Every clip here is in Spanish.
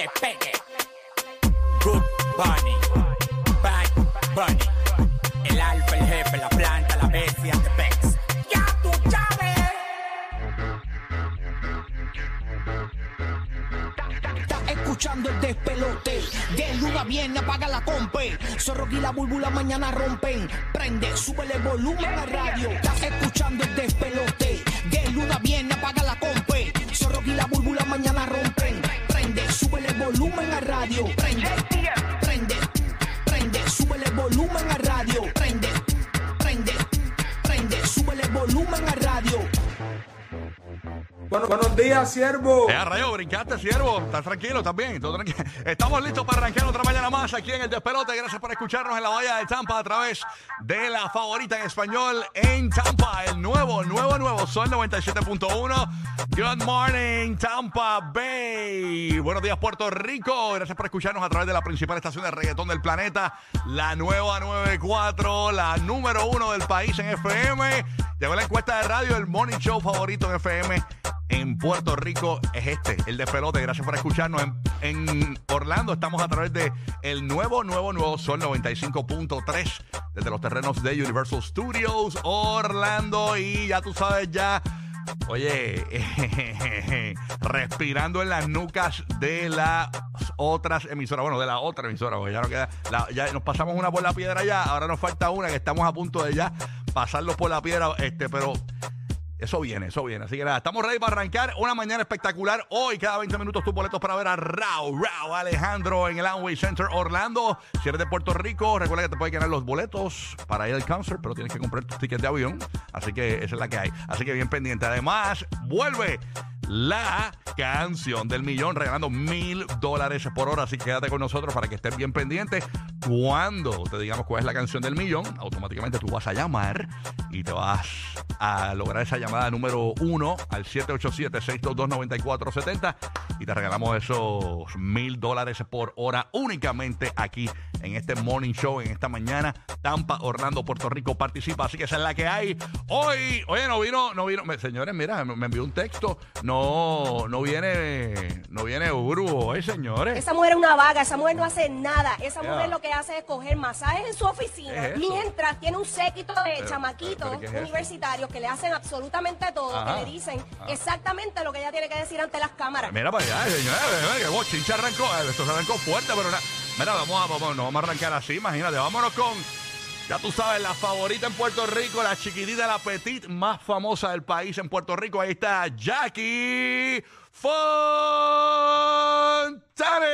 te pegue. Good Bunny, Bad Bunny. El alfa, el jefe, la planta, la bestia, te pex. Ya tú sabes. Estás escuchando el despelote. De luna viene, apaga la compe. Zorro y la búlbula mañana rompen. Prende, súbele volumen a radio. Estás escuchando el despelote. De luna viene, apaga la compe. Zorro y la búlbula mañana rompen. Súbele volumen a radio. Prende, prende, prende, súbele volumen a radio. Prende, prende, prende, súbele volumen a radio. Bueno, buenos días, siervo. Eh, rayo, brincaste, siervo. ¿Estás tranquilo? ¿Estás bien? Estamos listos para arrancar otra mañana más aquí en el Despelote. Gracias por escucharnos en la Bahía de Tampa a través de la favorita en español en Tampa. El nuevo, nuevo, nuevo Sol 97.1. Good morning, Tampa Bay. Buenos días, Puerto Rico. Gracias por escucharnos a través de la principal estación de reggaetón del planeta. La nueva 94, la número uno del país en FM. Llegó la encuesta de radio, el morning show favorito en FM en Puerto Rico es este, el de pelote. Gracias por escucharnos. En, Orlando estamos a través de el nuevo, nuevo, nuevo Sol 95.3 desde los terrenos de Universal Studios Orlando. Y ya tú sabes ya. Oye, respirando en las nucas de las otras emisoras, bueno, de la otra emisora, porque ya no queda, ya nos pasamos una por la piedra ya, ahora nos falta una que estamos a punto de ya pasarlos por la piedra, este, pero eso viene, eso viene. Así que nada, estamos ready para arrancar una mañana espectacular. Hoy, cada 20 minutos, tus boletos para ver a Rao, Rao Alejandro en el Amway Center Orlando. Si eres de Puerto Rico, recuerda que te puedes ganar los boletos para ir al concert, pero tienes que comprar tus tickets de avión. Así que esa es la que hay. Así que bien pendiente. Además, vuelve la canción del millón regalando mil dólares por hora. Así que quédate con nosotros para que estés bien pendiente. Cuando te digamos cuál es la canción del millón, automáticamente tú vas a llamar y te vas a lograr esa llamada número uno al 787-622-9470 y te regalamos esos mil dólares por hora únicamente aquí en este morning show, en esta mañana. Tampa, Orlando, Puerto Rico participa, así que esa es la que hay. Hoy, oye, no vino, no vino, me- señores, mira, me me envió un texto, no, no viene, no viene Uru hoy, señores. Esa mujer es una vaga, esa mujer no hace nada. Esa mujer lo que hace es coger masajes en su oficina, mientras tiene un séquito de Pero, chamaquitos pero, ¿qué es eso? universitarios que le hacen absolutamente todo, Ajá. que le dicen exactamente lo que ella tiene que decir ante las cámaras. Mira para allá, señores, que bochincha arrancó, eh, esto se arrancó fuerte, pero na- mira, vamos a, vamos, no vamos a arrancar así, imagínate, vámonos con, ya tú sabes, la favorita en Puerto Rico, la chiquitita, la petit más famosa del país en Puerto Rico, ahí está Jackie Fontane.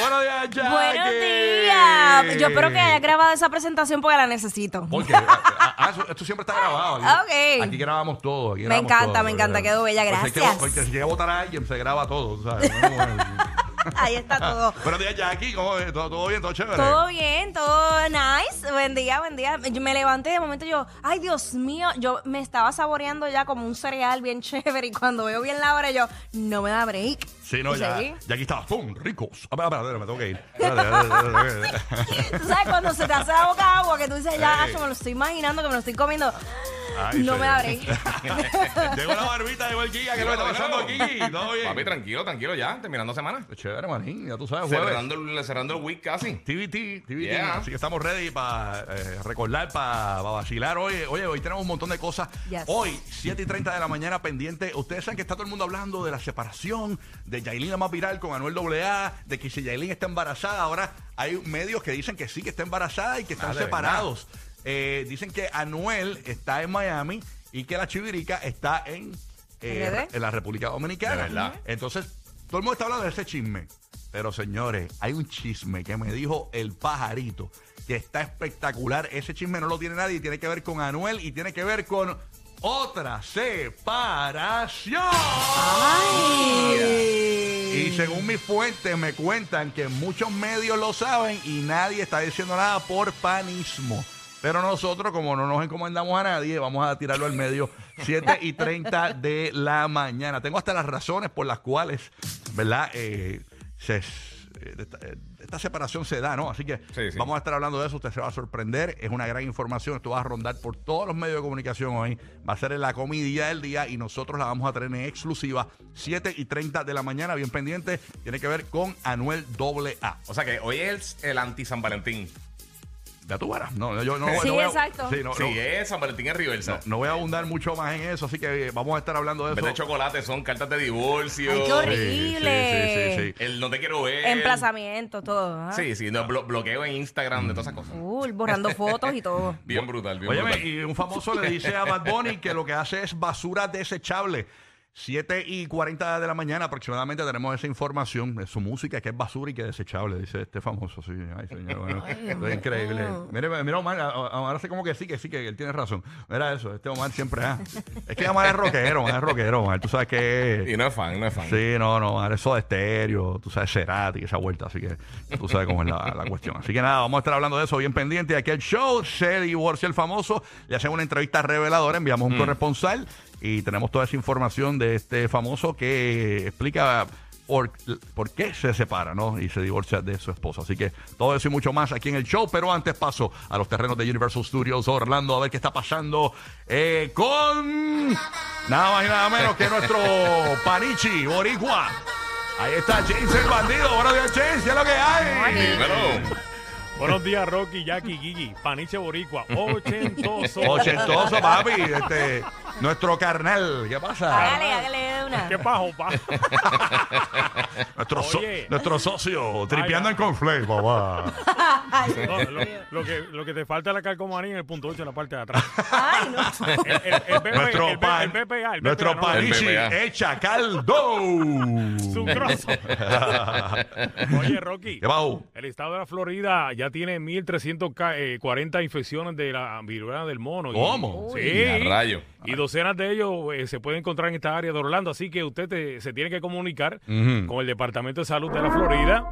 Buenos días, Jackie. Buenos días. Yo espero que haya grabado esa presentación porque la necesito. Porque ah, ah, esto siempre está grabado. Aquí, Ok. aquí grabamos todo. aquí Me grabamos encanta, todo, me encanta, quedó bella, hay que- gracias. Porque si llega a votar a alguien, se graba todo, ¿sabes? No, bueno. Ahí está todo. Buenos días, Jackie. ¿Cómo es? ¿Todo, todo bien? ¿Todo chévere? Todo bien, todo nice. Buen día, buen día. Yo me levanté de momento yo, ay Dios mío, yo me estaba saboreando ya como un cereal bien chévere y cuando veo bien la hora yo, no me da break. Sí, no, ya, seguí. ya aquí está. ¡Pum! Ricos. Ah, espera, espera, me tengo que ir. Tú sabes cuando se te hace la boca agua que tú dices, ya, acho, me lo estoy imaginando que me lo estoy comiendo. Ay, no me da break. Llegó la barbita, llegó el Giga. ¿Qué es lo que está pasando aquí? ¿Todo bien? Papi, tranquilo, tranquilo ya, terminando semana. Chévere, manín. Ya tú sabes, jueves. Cerrando el, cerrando el week casi. TVT, TVT. Yeah. Así que estamos ready para eh, recordar, para vacilar hoy. Oye, hoy tenemos un montón de cosas. Yes. Hoy, 7 y 30 de la mañana, pendiente. Ustedes saben que está todo el mundo hablando de la separación, de Yailin la más viral con Anuel AA, de que si Yailin está embarazada. Ahora hay medios que dicen que sí, que está embarazada y que están Ah, ¿de separados. Eh, dicen que Anuel está en Miami y que la chivirica está en, eh, ¿RD? en la República Dominicana. De verdad. Entonces, todo el mundo está hablando de ese chisme. Pero señores, hay un chisme que me dijo el pajarito, que está espectacular. Ese chisme no lo tiene nadie y tiene que ver con Anuel y tiene que ver con otra separación. Y según mis fuentes me cuentan que muchos medios lo saben y nadie está diciendo nada por panismo. Pero nosotros, como no nos encomendamos a nadie, vamos a tirarlo al medio 7 y 30 de la mañana. Tengo hasta las razones por las cuales, ¿verdad? Eh, se, eh, esta, eh, esta separación se da, ¿no? Así que Sí, sí. vamos a estar hablando de eso, usted se va a sorprender, es una gran información, esto va a rondar por todos los medios de comunicación hoy, va a ser en la comidilla del día y nosotros la vamos a tener en exclusiva 7 y 30 de la mañana, bien pendiente, tiene que ver con Anuel AA. O sea que hoy es el anti-San Valentín. Ya tú verás, no, yo no, Sí, no voy a- exacto. sí, no, sí, no, es San Valentín en Riversa. no voy a abundar mucho más en eso, así que eh, vamos a estar hablando de eso. de chocolate son cartas de divorcio. Ay, qué horrible. sí, sí, sí, sí. El no te quiero ver. Emplazamiento, todo. ¿ah? Sí, sí, no, blo- bloqueo en Instagram de todas esas cosas. Uh, borrando fotos y todo. Bien brutal, bien Óyeme, brutal. y un famoso le dice a Bad Bunny que lo que hace es basura desechable. 7 y 40 de la mañana aproximadamente tenemos esa información de su música que es basura y que es desechable, dice este famoso. Sí, ay, señor, bueno, esto es increíble. Mire, mira, Omar, ahora hace como que sí, que sí, que él tiene razón. Mira eso, este Omar siempre. ah. Es que Omar es rockero, Omar es rockero, Omar, tú sabes que. Y no es fan, no es fan. Sí, no, no, Omar es de estéreo, tú sabes, Cerati, esa vuelta, así que tú sabes cómo es la, la cuestión. Así que nada, vamos a estar hablando de eso bien pendiente. Aquí el show se divorcia el famoso, le hacen una entrevista reveladora, enviamos un corresponsal y tenemos toda esa información de este famoso que explica por, por qué se separa, ¿no? Y se divorcia de su esposa. Así que todo eso y mucho más aquí en el show. Pero antes paso a los terrenos de Universal Studios Orlando a ver qué está pasando eh, con nada más y nada menos que nuestro Panichi Boricua. Ahí está James el bandido. Buenos días, James. ¿Qué es lo que hay? Dímelo. Buenos días, Rocky, Jackie, Gigi, Paniche Boricua, ochentoso. Ochentoso, papi. Este, nuestro carnal. ¿Qué pasa? Hágale una. ¿Qué pajo, pa? Nuestro, so- Oye. nuestro socio, tripeando Ay, en conflay, papá. No, lo, lo que, lo que te falta es la calcomanía en el punto 8 en la parte de atrás. Ay, no. El, el, el, BP, Nuestro, el, pan- el BPA, el nuestro BPA, no, El Panichi BPA. echa caldo. Sucroso. Oye, Rocky. ¿Qué bajo? El estado de la Florida ya tiene 1.340 infecciones de la viruela del mono. Y- ¿Cómo? Sí. A rayo. Y docenas de ellos eh, se pueden encontrar en esta área de Orlando. Así que usted te- se tiene que comunicar con el Departamento de Salud de la Florida.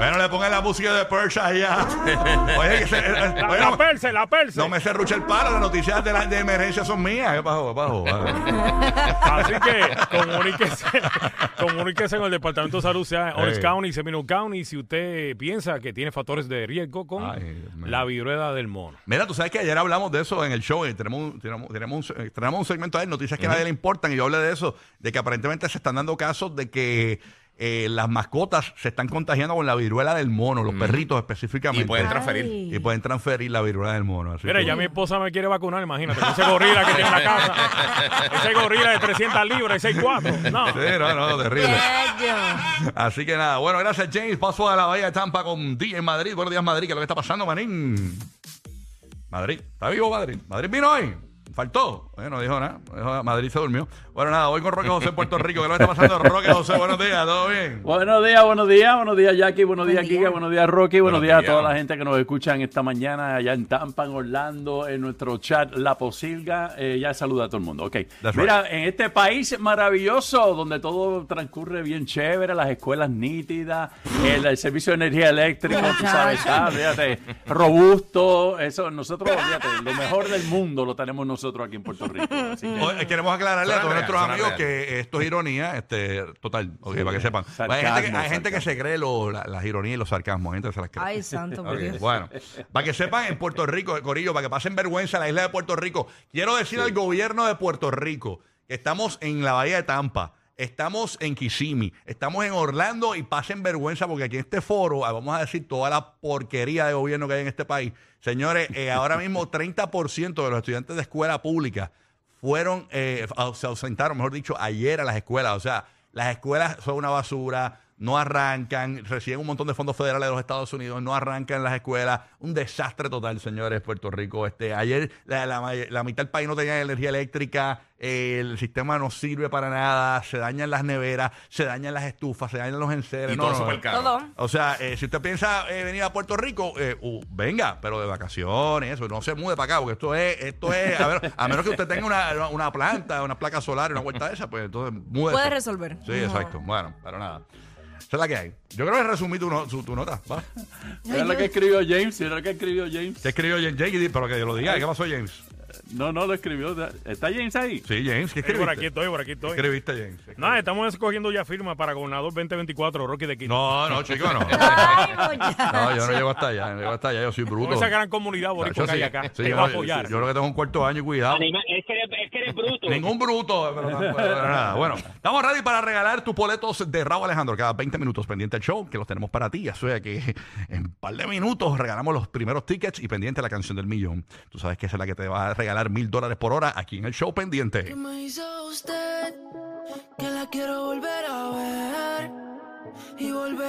Bueno, le pongan la música de Persia allá. Oye, que se, eh, La, oye, la no, perse, la perse. no me cerruche el palo. Las noticias de, la, de emergencia son mías. ¿Qué pasó? ¿Qué pasó? Así que comuníquese, comuníquese con el Departamento de Salud, sea Orange Ey. County, Seminole County, si usted piensa que tiene factores de riesgo con Ay, Dios mío. la viruela del mono. Mira, tú sabes que ayer hablamos de eso en el show y tenemos, un- tenemos, tenemos, un, eh, tenemos un segmento ahí, noticias que a nadie le importan, y yo hablé de eso, de que aparentemente se están dando casos de que eh, las mascotas se están contagiando con la viruela del mono, los perritos específicamente. Y pueden transferir. Ay. Y pueden transferir la viruela del mono. Así Mira, que- ya mi esposa me quiere vacunar, imagínate, con ese gorila que tiene en la casa. Ese gorila de 300 libras y 6'4". No. Sí, no, no, terrible. Así que nada, bueno, gracias James. Paso a la Bahía de Tampa con DJ en Madrid. Buenos días, Madrid. ¿Qué es lo que está pasando, manín? Madrid. ¿Está vivo Madrid? ¿Madrid vino hoy? Faltó. Eh, no dijo nada. No dijo nada. Madrid se durmió. Bueno, nada, voy con Roque José en Puerto Rico. ¿Qué es lo que está pasando, Roque José? Buenos días, ¿todo bien? Buenos días, buenos días, buenos días Jackie, buenos días día. Giga, buenos días Rocky, buenos, Buenos días, días. a toda la gente que nos escucha en esta mañana allá en Tampa, en Orlando, en nuestro chat La Posilga, eh, ya saluda a todo el mundo, ok. That's Mira, en este país maravilloso donde todo transcurre bien chévere, las escuelas nítidas, el, el servicio de energía eléctrica, tú sabes, ah, fíjate, robusto, eso nosotros, fíjate, lo mejor del mundo lo tenemos nosotros aquí en Puerto Rico. así que- Oye, queremos aclararle a Suena todos real, nuestros suena amigos real. que esto es ironía, este, total, ok, para que sepan. sarcasmo, hay gente, que, hay gente que sarcasmo. se cree lo- la- las ironías y los sarcasmos, hay gente que se las cree. Ay, santo, por Ok, Dios. Bueno, para que sepan, en Puerto Rico, Corillo, para que pasen vergüenza en la isla de Puerto Rico, quiero decir al gobierno de Puerto Rico que estamos en la bahía de Tampa, estamos en Kissimmee, estamos en Orlando y pasen vergüenza porque aquí en este foro ah, vamos a decir toda la porquería de gobierno que hay en este país. Señores, eh, ahora mismo 30% de los estudiantes de escuela pública fueron, eh, se ausentaron, mejor dicho, ayer a las escuelas. O sea, las escuelas son una basura, no arrancan, reciben un montón de fondos federales de los Estados Unidos, no arrancan las escuelas. Un desastre total, señores, Puerto Rico. Este, ayer la, la mitad del país no tenía energía eléctrica, eh, el sistema no sirve para nada, se dañan las neveras, se dañan las estufas, se dañan los enseres. Y No, todo no, no. súper caro. Todo. O sea, eh, si usted piensa eh, venir a Puerto Rico, eh, uh, venga, pero de vacaciones, eso, no se mude para acá, porque esto es, esto es, a, ver, a menos que usted tenga una, una planta, una placa solar, una vuelta de esa, pues entonces mude. Puede resolver. Sí, exacto. Bueno, pero nada. Esa es la que hay. Yo creo que resumí tu, no- su- tu nota. ¿va? Mira lo que escribió James, mira lo que escribió James. ¿Qué escribió James? Jake, pero que lo diga. ¿Qué pasó, James? No, no lo escribió. ¿Está James ahí? Sí, James, ¿qué Sí, por escribiste? aquí estoy, por aquí ¿Qué estoy. escribiste, James? Nada, estamos escogiendo ya firma para gobernador 2024, Rocky de Quito. No, no, chico, no. Ay. No, yo no llego hasta allá, no llego hasta allá, yo soy bruto. Con esa gran comunidad boricua que hay acá, sí, te yo- va a apoyar. Yo, creo que tengo un cuarto año y cuidado. Anima- es, que eres, es que eres bruto. Ningún bruto, pero, pero- pero nada. Bueno, estamos ready para regalar tus boletos de Raúl Alejandro cada 20 minutos pendiente al show, que los tenemos para ti. O sea que en un par de minutos regalamos los primeros tickets y pendiente la canción del millón. Tú sabes que esa es la que te va a regalar mil dólares por hora aquí en el show pendiente. ¿Qué me hizo usted? Que la quiero volver a ver y volver